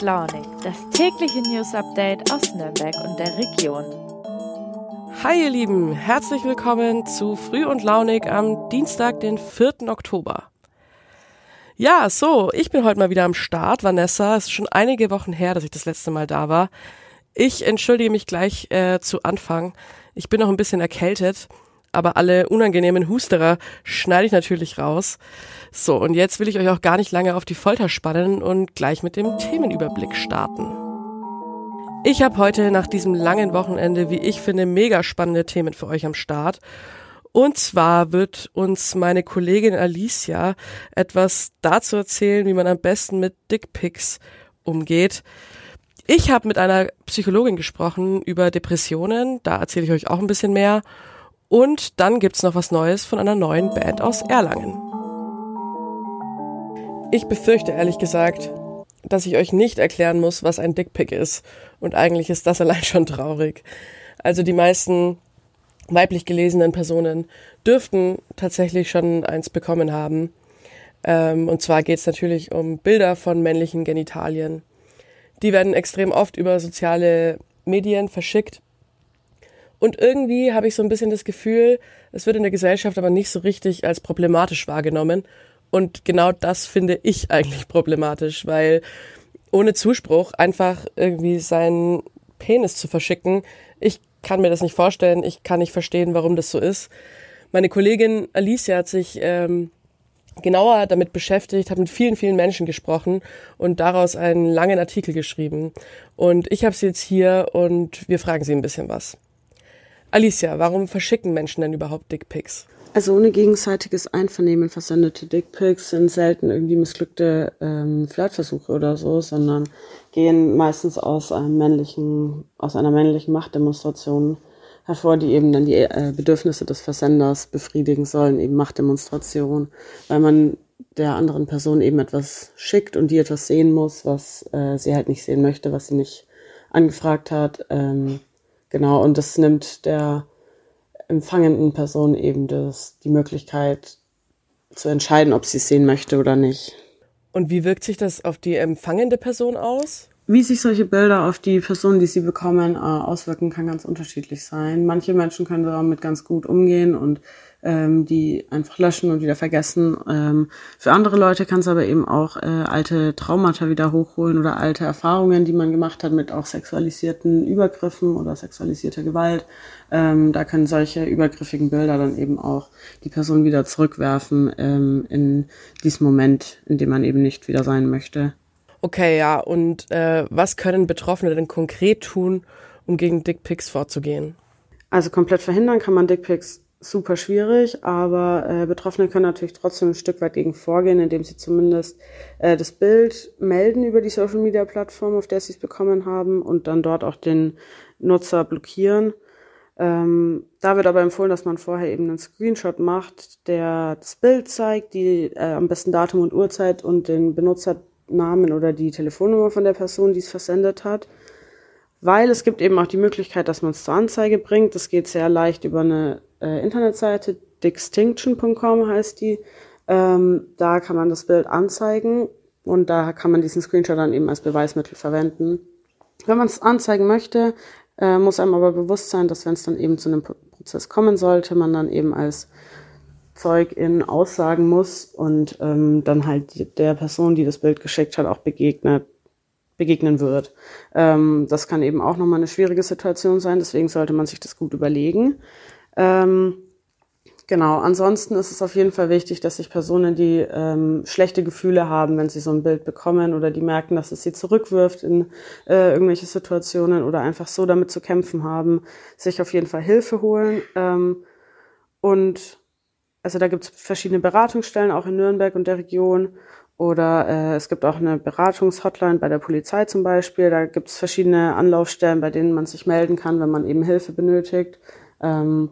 Launig, das tägliche News Update aus Nürnberg und der Region. Hi ihr Lieben, herzlich willkommen zu Früh und Launig am Dienstag, den 4. Oktober. Ja, so, ich bin heute mal wieder am Start, Vanessa. Es ist schon einige Wochen her, dass ich das letzte Mal da war. Ich entschuldige mich gleich äh, zu Anfang. Ich bin noch ein bisschen erkältet aber alle unangenehmen Husterer schneide ich natürlich raus. So, und jetzt will ich euch auch gar nicht lange auf die Folter spannen und gleich mit dem Themenüberblick starten. Ich habe heute nach diesem langen Wochenende, wie ich finde, mega spannende Themen für euch am Start. Und zwar wird uns meine Kollegin Alicia etwas dazu erzählen, wie man am besten mit Dickpics umgeht. Ich habe mit einer Psychologin gesprochen über Depressionen, da erzähle ich euch auch ein bisschen mehr. Und dann gibt's noch was Neues von einer neuen Band aus Erlangen. Ich befürchte ehrlich gesagt, dass ich euch nicht erklären muss, was ein Dickpick ist. Und eigentlich ist das allein schon traurig. Also die meisten weiblich gelesenen Personen dürften tatsächlich schon eins bekommen haben. Ähm, und zwar geht's natürlich um Bilder von männlichen Genitalien. Die werden extrem oft über soziale Medien verschickt und irgendwie habe ich so ein bisschen das Gefühl, es wird in der Gesellschaft aber nicht so richtig als problematisch wahrgenommen. Und genau das finde ich eigentlich problematisch, weil ohne Zuspruch einfach irgendwie seinen Penis zu verschicken, ich kann mir das nicht vorstellen, ich kann nicht verstehen, warum das so ist. Meine Kollegin Alicia hat sich ähm, genauer damit beschäftigt, hat mit vielen, vielen Menschen gesprochen und daraus einen langen Artikel geschrieben. Und ich habe sie jetzt hier und wir fragen sie ein bisschen was. Alicia, warum verschicken Menschen denn überhaupt Dickpics? Also ohne gegenseitiges Einvernehmen versendete Dickpics sind selten irgendwie missglückte ähm, Flirtversuche oder so, sondern gehen meistens aus einem männlichen, aus einer männlichen Machtdemonstration hervor, die eben dann die äh, Bedürfnisse des Versenders befriedigen sollen, eben Machtdemonstration, weil man der anderen Person eben etwas schickt und die etwas sehen muss, was äh, sie halt nicht sehen möchte, was sie nicht angefragt hat. Ähm, Genau, und das nimmt der empfangenden Person eben das, die Möglichkeit zu entscheiden, ob sie es sehen möchte oder nicht. Und wie wirkt sich das auf die empfangende Person aus? Wie sich solche Bilder auf die Person, die sie bekommen, äh, auswirken, kann ganz unterschiedlich sein. Manche Menschen können damit ganz gut umgehen und ähm, die einfach löschen und wieder vergessen. Ähm, für andere Leute kann es aber eben auch äh, alte Traumata wieder hochholen oder alte Erfahrungen, die man gemacht hat mit auch sexualisierten Übergriffen oder sexualisierter Gewalt. Ähm, da können solche übergriffigen Bilder dann eben auch die Person wieder zurückwerfen ähm, in diesen Moment, in dem man eben nicht wieder sein möchte. Okay, ja. Und äh, was können Betroffene denn konkret tun, um gegen Dickpics vorzugehen? Also komplett verhindern kann man Dickpics super schwierig, aber äh, Betroffene können natürlich trotzdem ein Stück weit gegen vorgehen, indem sie zumindest äh, das Bild melden über die Social Media Plattform, auf der sie es bekommen haben und dann dort auch den Nutzer blockieren. Ähm, da wird aber empfohlen, dass man vorher eben einen Screenshot macht, der das Bild zeigt, die äh, am besten Datum und Uhrzeit und den Benutzernamen oder die Telefonnummer von der Person, die es versendet hat. Weil es gibt eben auch die Möglichkeit, dass man es zur Anzeige bringt. Das geht sehr leicht über eine äh, Internetseite, dixtinction.com heißt die. Ähm, da kann man das Bild anzeigen und da kann man diesen Screenshot dann eben als Beweismittel verwenden. Wenn man es anzeigen möchte, äh, muss einem aber bewusst sein, dass wenn es dann eben zu einem Prozess kommen sollte, man dann eben als Zeugin aussagen muss und ähm, dann halt der Person, die das Bild geschickt hat, auch begegnet, begegnen wird. Ähm, das kann eben auch nochmal eine schwierige Situation sein, deswegen sollte man sich das gut überlegen. Ähm, genau, ansonsten ist es auf jeden Fall wichtig, dass sich Personen, die ähm, schlechte Gefühle haben, wenn sie so ein Bild bekommen oder die merken, dass es sie zurückwirft in äh, irgendwelche Situationen oder einfach so damit zu kämpfen haben, sich auf jeden Fall Hilfe holen. Ähm, und also da gibt es verschiedene Beratungsstellen, auch in Nürnberg und der Region. Oder äh, es gibt auch eine Beratungshotline bei der Polizei zum Beispiel. Da gibt es verschiedene Anlaufstellen, bei denen man sich melden kann, wenn man eben Hilfe benötigt. Ähm,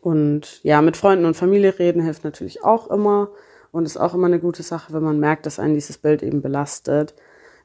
und ja, mit Freunden und Familie reden hilft natürlich auch immer und ist auch immer eine gute Sache, wenn man merkt, dass einen dieses Bild eben belastet.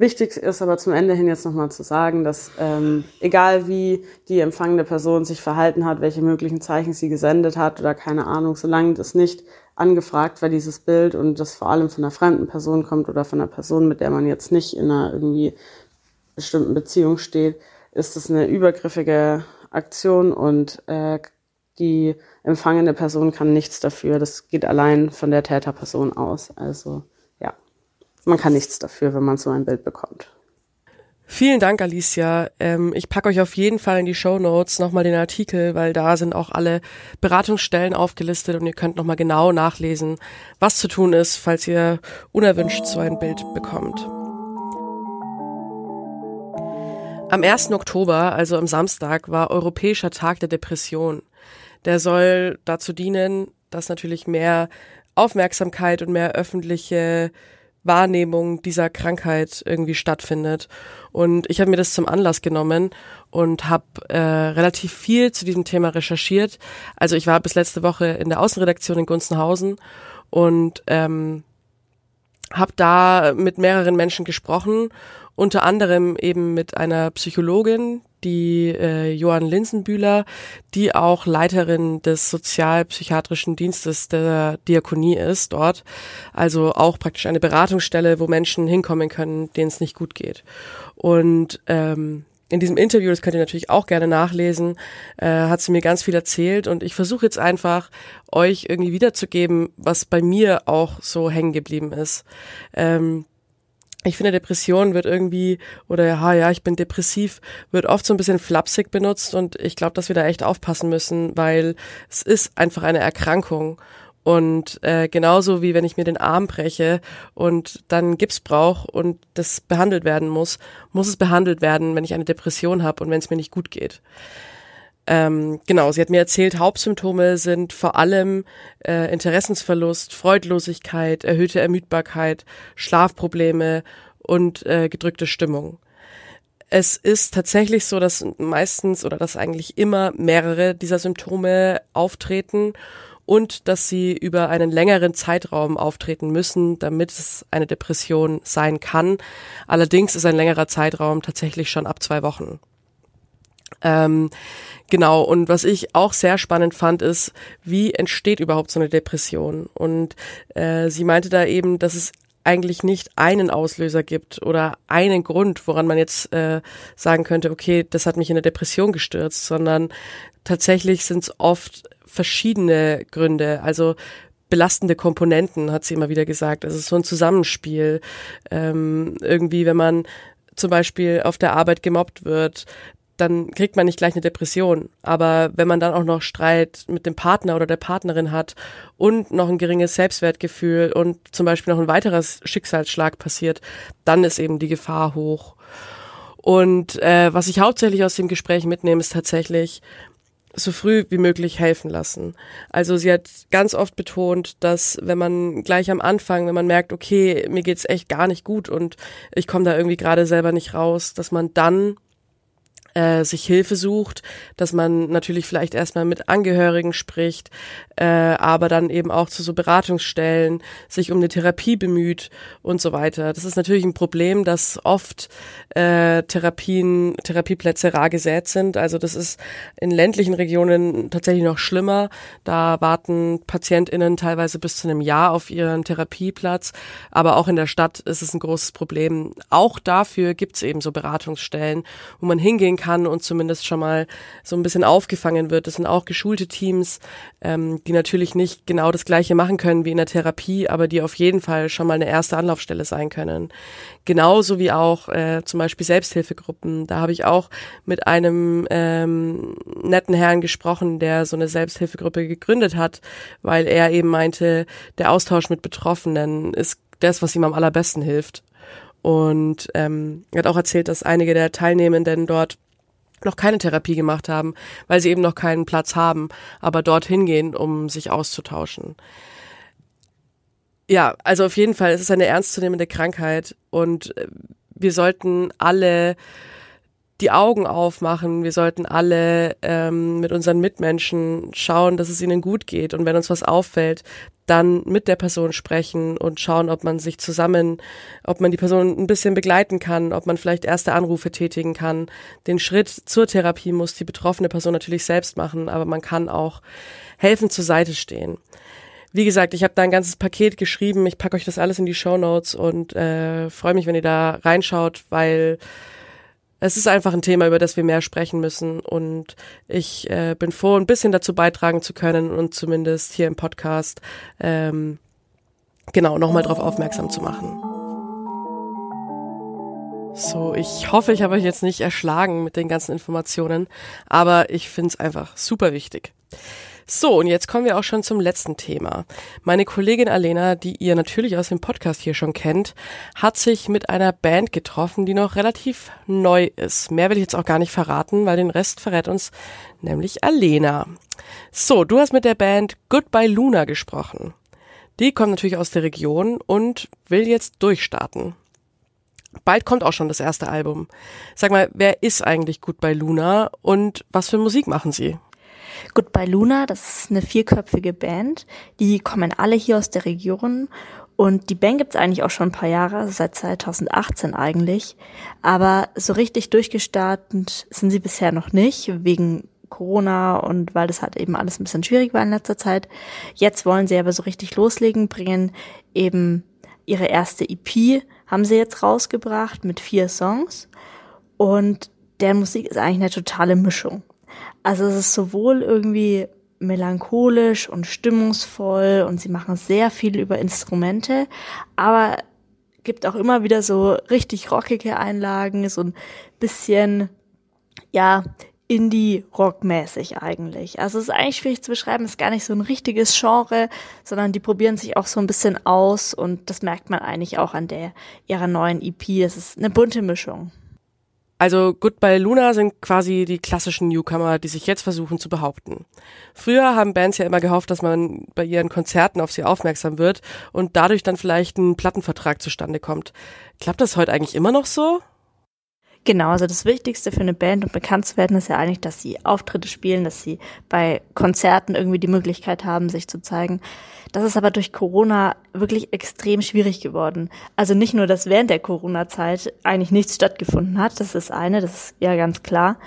Wichtig ist aber zum Ende hin jetzt nochmal zu sagen, dass ähm, egal wie die empfangende Person sich verhalten hat, welche möglichen Zeichen sie gesendet hat oder keine Ahnung, solange das nicht angefragt war, dieses Bild und das vor allem von einer fremden Person kommt oder von einer Person, mit der man jetzt nicht in einer irgendwie bestimmten Beziehung steht, ist das eine übergriffige Aktion und äh, die empfangene Person kann nichts dafür. Das geht allein von der Täterperson aus. Also man kann nichts dafür, wenn man so ein Bild bekommt. Vielen Dank, Alicia. Ähm, ich packe euch auf jeden Fall in die Show Notes nochmal den Artikel, weil da sind auch alle Beratungsstellen aufgelistet und ihr könnt nochmal genau nachlesen, was zu tun ist, falls ihr unerwünscht so ein Bild bekommt. Am 1. Oktober, also am Samstag, war Europäischer Tag der Depression. Der soll dazu dienen, dass natürlich mehr Aufmerksamkeit und mehr öffentliche Wahrnehmung dieser Krankheit irgendwie stattfindet. Und ich habe mir das zum Anlass genommen und habe äh, relativ viel zu diesem Thema recherchiert. Also ich war bis letzte Woche in der Außenredaktion in Gunzenhausen und ähm, habe da mit mehreren Menschen gesprochen, unter anderem eben mit einer Psychologin, die äh, Johann Linsenbühler, die auch Leiterin des sozialpsychiatrischen Dienstes der Diakonie ist dort. Also auch praktisch eine Beratungsstelle, wo Menschen hinkommen können, denen es nicht gut geht. Und ähm, in diesem Interview, das könnt ihr natürlich auch gerne nachlesen, äh, hat sie mir ganz viel erzählt und ich versuche jetzt einfach euch irgendwie wiederzugeben, was bei mir auch so hängen geblieben ist. Ähm, ich finde, Depression wird irgendwie, oder ja, ja, ich bin depressiv, wird oft so ein bisschen flapsig benutzt und ich glaube, dass wir da echt aufpassen müssen, weil es ist einfach eine Erkrankung. Und äh, genauso wie wenn ich mir den Arm breche und dann Gips brauche und das behandelt werden muss, muss es behandelt werden, wenn ich eine Depression habe und wenn es mir nicht gut geht. Ähm, genau, sie hat mir erzählt, Hauptsymptome sind vor allem äh, Interessensverlust, Freudlosigkeit, erhöhte Ermüdbarkeit, Schlafprobleme und äh, gedrückte Stimmung. Es ist tatsächlich so, dass meistens oder dass eigentlich immer mehrere dieser Symptome auftreten und dass sie über einen längeren Zeitraum auftreten müssen, damit es eine Depression sein kann. Allerdings ist ein längerer Zeitraum tatsächlich schon ab zwei Wochen. Ähm, genau, und was ich auch sehr spannend fand, ist, wie entsteht überhaupt so eine Depression? Und äh, sie meinte da eben, dass es eigentlich nicht einen Auslöser gibt oder einen Grund, woran man jetzt äh, sagen könnte, okay, das hat mich in eine Depression gestürzt, sondern tatsächlich sind es oft verschiedene Gründe. Also belastende Komponenten, hat sie immer wieder gesagt. Also so ein Zusammenspiel. Ähm, irgendwie, wenn man zum Beispiel auf der Arbeit gemobbt wird, dann kriegt man nicht gleich eine Depression. Aber wenn man dann auch noch Streit mit dem Partner oder der Partnerin hat und noch ein geringes Selbstwertgefühl und zum Beispiel noch ein weiterer Schicksalsschlag passiert, dann ist eben die Gefahr hoch. Und äh, was ich hauptsächlich aus dem Gespräch mitnehme, ist tatsächlich so früh wie möglich helfen lassen. Also sie hat ganz oft betont, dass wenn man gleich am Anfang, wenn man merkt, okay, mir geht's echt gar nicht gut und ich komme da irgendwie gerade selber nicht raus, dass man dann äh, sich Hilfe sucht, dass man natürlich vielleicht erstmal mit Angehörigen spricht, äh, aber dann eben auch zu so Beratungsstellen sich um eine Therapie bemüht und so weiter. Das ist natürlich ein Problem, dass oft äh, Therapien, Therapieplätze rar gesät sind. Also das ist in ländlichen Regionen tatsächlich noch schlimmer. Da warten PatientInnen teilweise bis zu einem Jahr auf ihren Therapieplatz. Aber auch in der Stadt ist es ein großes Problem. Auch dafür gibt es eben so Beratungsstellen, wo man hingehen kann und zumindest schon mal so ein bisschen aufgefangen wird. Das sind auch geschulte Teams, ähm, die natürlich nicht genau das Gleiche machen können wie in der Therapie, aber die auf jeden Fall schon mal eine erste Anlaufstelle sein können. Genauso wie auch äh, zum Beispiel Selbsthilfegruppen. Da habe ich auch mit einem ähm, netten Herrn gesprochen, der so eine Selbsthilfegruppe gegründet hat, weil er eben meinte, der Austausch mit Betroffenen ist das, was ihm am allerbesten hilft. Und ähm, er hat auch erzählt, dass einige der Teilnehmenden dort noch keine Therapie gemacht haben, weil sie eben noch keinen Platz haben, aber dorthin gehen, um sich auszutauschen. Ja, also auf jeden Fall, es ist eine ernstzunehmende Krankheit und äh, wir sollten alle die Augen aufmachen. Wir sollten alle ähm, mit unseren Mitmenschen schauen, dass es ihnen gut geht. Und wenn uns was auffällt, dann mit der Person sprechen und schauen, ob man sich zusammen, ob man die Person ein bisschen begleiten kann, ob man vielleicht erste Anrufe tätigen kann. Den Schritt zur Therapie muss die betroffene Person natürlich selbst machen, aber man kann auch helfen zur Seite stehen. Wie gesagt, ich habe da ein ganzes Paket geschrieben. Ich packe euch das alles in die Show Notes und äh, freue mich, wenn ihr da reinschaut, weil es ist einfach ein Thema, über das wir mehr sprechen müssen. Und ich äh, bin froh, ein bisschen dazu beitragen zu können und zumindest hier im Podcast ähm, genau nochmal darauf aufmerksam zu machen. So, ich hoffe, ich habe euch jetzt nicht erschlagen mit den ganzen Informationen, aber ich finde es einfach super wichtig. So, und jetzt kommen wir auch schon zum letzten Thema. Meine Kollegin Alena, die ihr natürlich aus dem Podcast hier schon kennt, hat sich mit einer Band getroffen, die noch relativ neu ist. Mehr will ich jetzt auch gar nicht verraten, weil den Rest verrät uns nämlich Alena. So, du hast mit der Band Goodbye Luna gesprochen. Die kommt natürlich aus der Region und will jetzt durchstarten. Bald kommt auch schon das erste Album. Sag mal, wer ist eigentlich Goodbye Luna und was für Musik machen sie? Goodbye Luna, das ist eine vierköpfige Band. Die kommen alle hier aus der Region. Und die Band gibt's eigentlich auch schon ein paar Jahre, seit 2018 eigentlich. Aber so richtig durchgestartet sind sie bisher noch nicht, wegen Corona und weil das halt eben alles ein bisschen schwierig war in letzter Zeit. Jetzt wollen sie aber so richtig loslegen, bringen eben ihre erste EP, haben sie jetzt rausgebracht mit vier Songs. Und der Musik ist eigentlich eine totale Mischung. Also es ist sowohl irgendwie melancholisch und stimmungsvoll und sie machen sehr viel über Instrumente, aber gibt auch immer wieder so richtig rockige Einlagen, so ein bisschen, ja, Indie-Rock-mäßig eigentlich. Also es ist eigentlich schwierig zu beschreiben, es ist gar nicht so ein richtiges Genre, sondern die probieren sich auch so ein bisschen aus und das merkt man eigentlich auch an der ihrer neuen EP. Es ist eine bunte Mischung. Also Goodbye Luna sind quasi die klassischen Newcomer, die sich jetzt versuchen zu behaupten. Früher haben Bands ja immer gehofft, dass man bei ihren Konzerten auf sie aufmerksam wird und dadurch dann vielleicht ein Plattenvertrag zustande kommt. Klappt das heute eigentlich immer noch so? Genau, also das Wichtigste für eine Band, um bekannt zu werden, ist ja eigentlich, dass sie Auftritte spielen, dass sie bei Konzerten irgendwie die Möglichkeit haben, sich zu zeigen. Das ist aber durch Corona wirklich extrem schwierig geworden. Also nicht nur, dass während der Corona-Zeit eigentlich nichts stattgefunden hat, das ist eine, das ist ja ganz klar,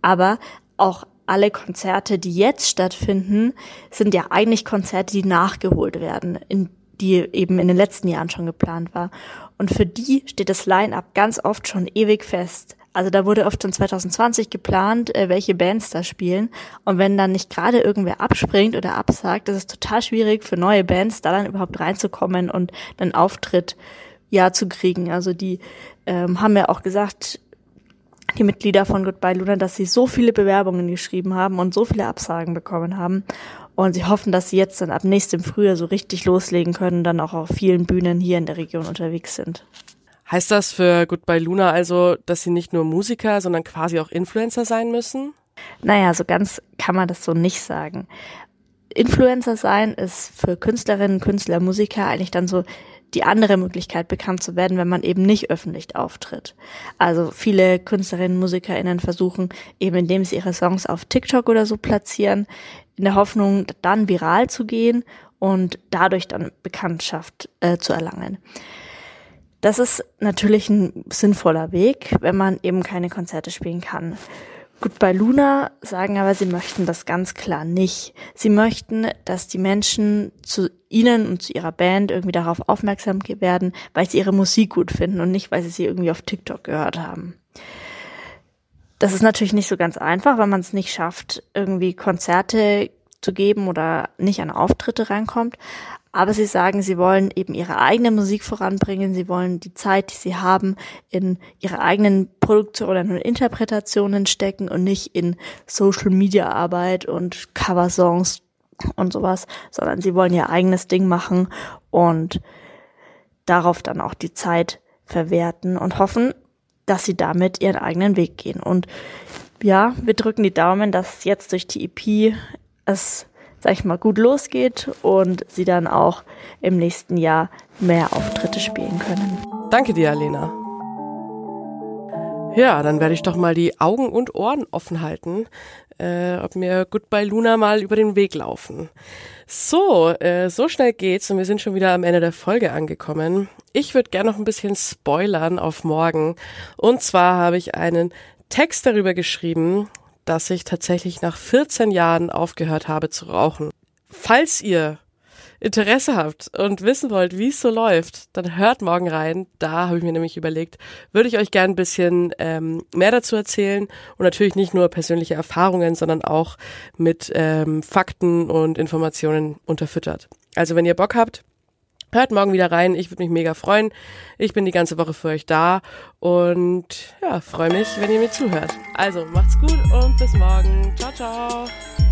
aber auch alle Konzerte, die jetzt stattfinden, sind ja eigentlich Konzerte, die nachgeholt werden, in die eben in den letzten Jahren schon geplant war. Und für die steht das Line-up ganz oft schon ewig fest. Also da wurde oft schon 2020 geplant, äh, welche Bands da spielen. Und wenn dann nicht gerade irgendwer abspringt oder absagt, ist es total schwierig für neue Bands, da dann überhaupt reinzukommen und einen Auftritt ja zu kriegen. Also die ähm, haben ja auch gesagt, die Mitglieder von Goodbye Luna, dass sie so viele Bewerbungen geschrieben haben und so viele Absagen bekommen haben. Und sie hoffen, dass sie jetzt dann ab nächstem Frühjahr so richtig loslegen können und dann auch auf vielen Bühnen hier in der Region unterwegs sind. Heißt das für Goodbye Luna also, dass sie nicht nur Musiker, sondern quasi auch Influencer sein müssen? Naja, so ganz kann man das so nicht sagen. Influencer sein ist für Künstlerinnen, Künstler, Musiker eigentlich dann so die andere Möglichkeit, bekannt zu werden, wenn man eben nicht öffentlich auftritt. Also viele Künstlerinnen, MusikerInnen versuchen eben, indem sie ihre Songs auf TikTok oder so platzieren, in der Hoffnung, dann viral zu gehen und dadurch dann Bekanntschaft äh, zu erlangen. Das ist natürlich ein sinnvoller Weg, wenn man eben keine Konzerte spielen kann. Gut, bei Luna sagen aber, sie möchten das ganz klar nicht. Sie möchten, dass die Menschen zu ihnen und zu ihrer Band irgendwie darauf aufmerksam werden, weil sie ihre Musik gut finden und nicht, weil sie sie irgendwie auf TikTok gehört haben. Das ist natürlich nicht so ganz einfach, weil man es nicht schafft, irgendwie Konzerte zu geben oder nicht an Auftritte reinkommt. Aber sie sagen, sie wollen eben ihre eigene Musik voranbringen. Sie wollen die Zeit, die sie haben, in ihre eigenen Produktionen und Interpretationen stecken und nicht in Social Media Arbeit und Coversongs und sowas, sondern sie wollen ihr eigenes Ding machen und darauf dann auch die Zeit verwerten und hoffen, dass sie damit ihren eigenen Weg gehen. Und ja, wir drücken die Daumen, dass jetzt durch die EP es sag ich mal, gut losgeht und sie dann auch im nächsten Jahr mehr Auftritte spielen können. Danke dir, Alena. Ja, dann werde ich doch mal die Augen und Ohren offen halten, äh, ob mir Goodbye Luna mal über den Weg laufen. So, äh, so schnell geht's und wir sind schon wieder am Ende der Folge angekommen. Ich würde gerne noch ein bisschen spoilern auf morgen. Und zwar habe ich einen Text darüber geschrieben, dass ich tatsächlich nach 14 Jahren aufgehört habe zu rauchen. Falls ihr Interesse habt und wissen wollt, wie es so läuft, dann hört morgen rein. Da habe ich mir nämlich überlegt, würde ich euch gerne ein bisschen ähm, mehr dazu erzählen und natürlich nicht nur persönliche Erfahrungen, sondern auch mit ähm, Fakten und Informationen unterfüttert. Also wenn ihr Bock habt, hört morgen wieder rein. Ich würde mich mega freuen. Ich bin die ganze Woche für euch da und ja, freue mich, wenn ihr mir zuhört. Also macht's gut und bis morgen. Ciao, ciao.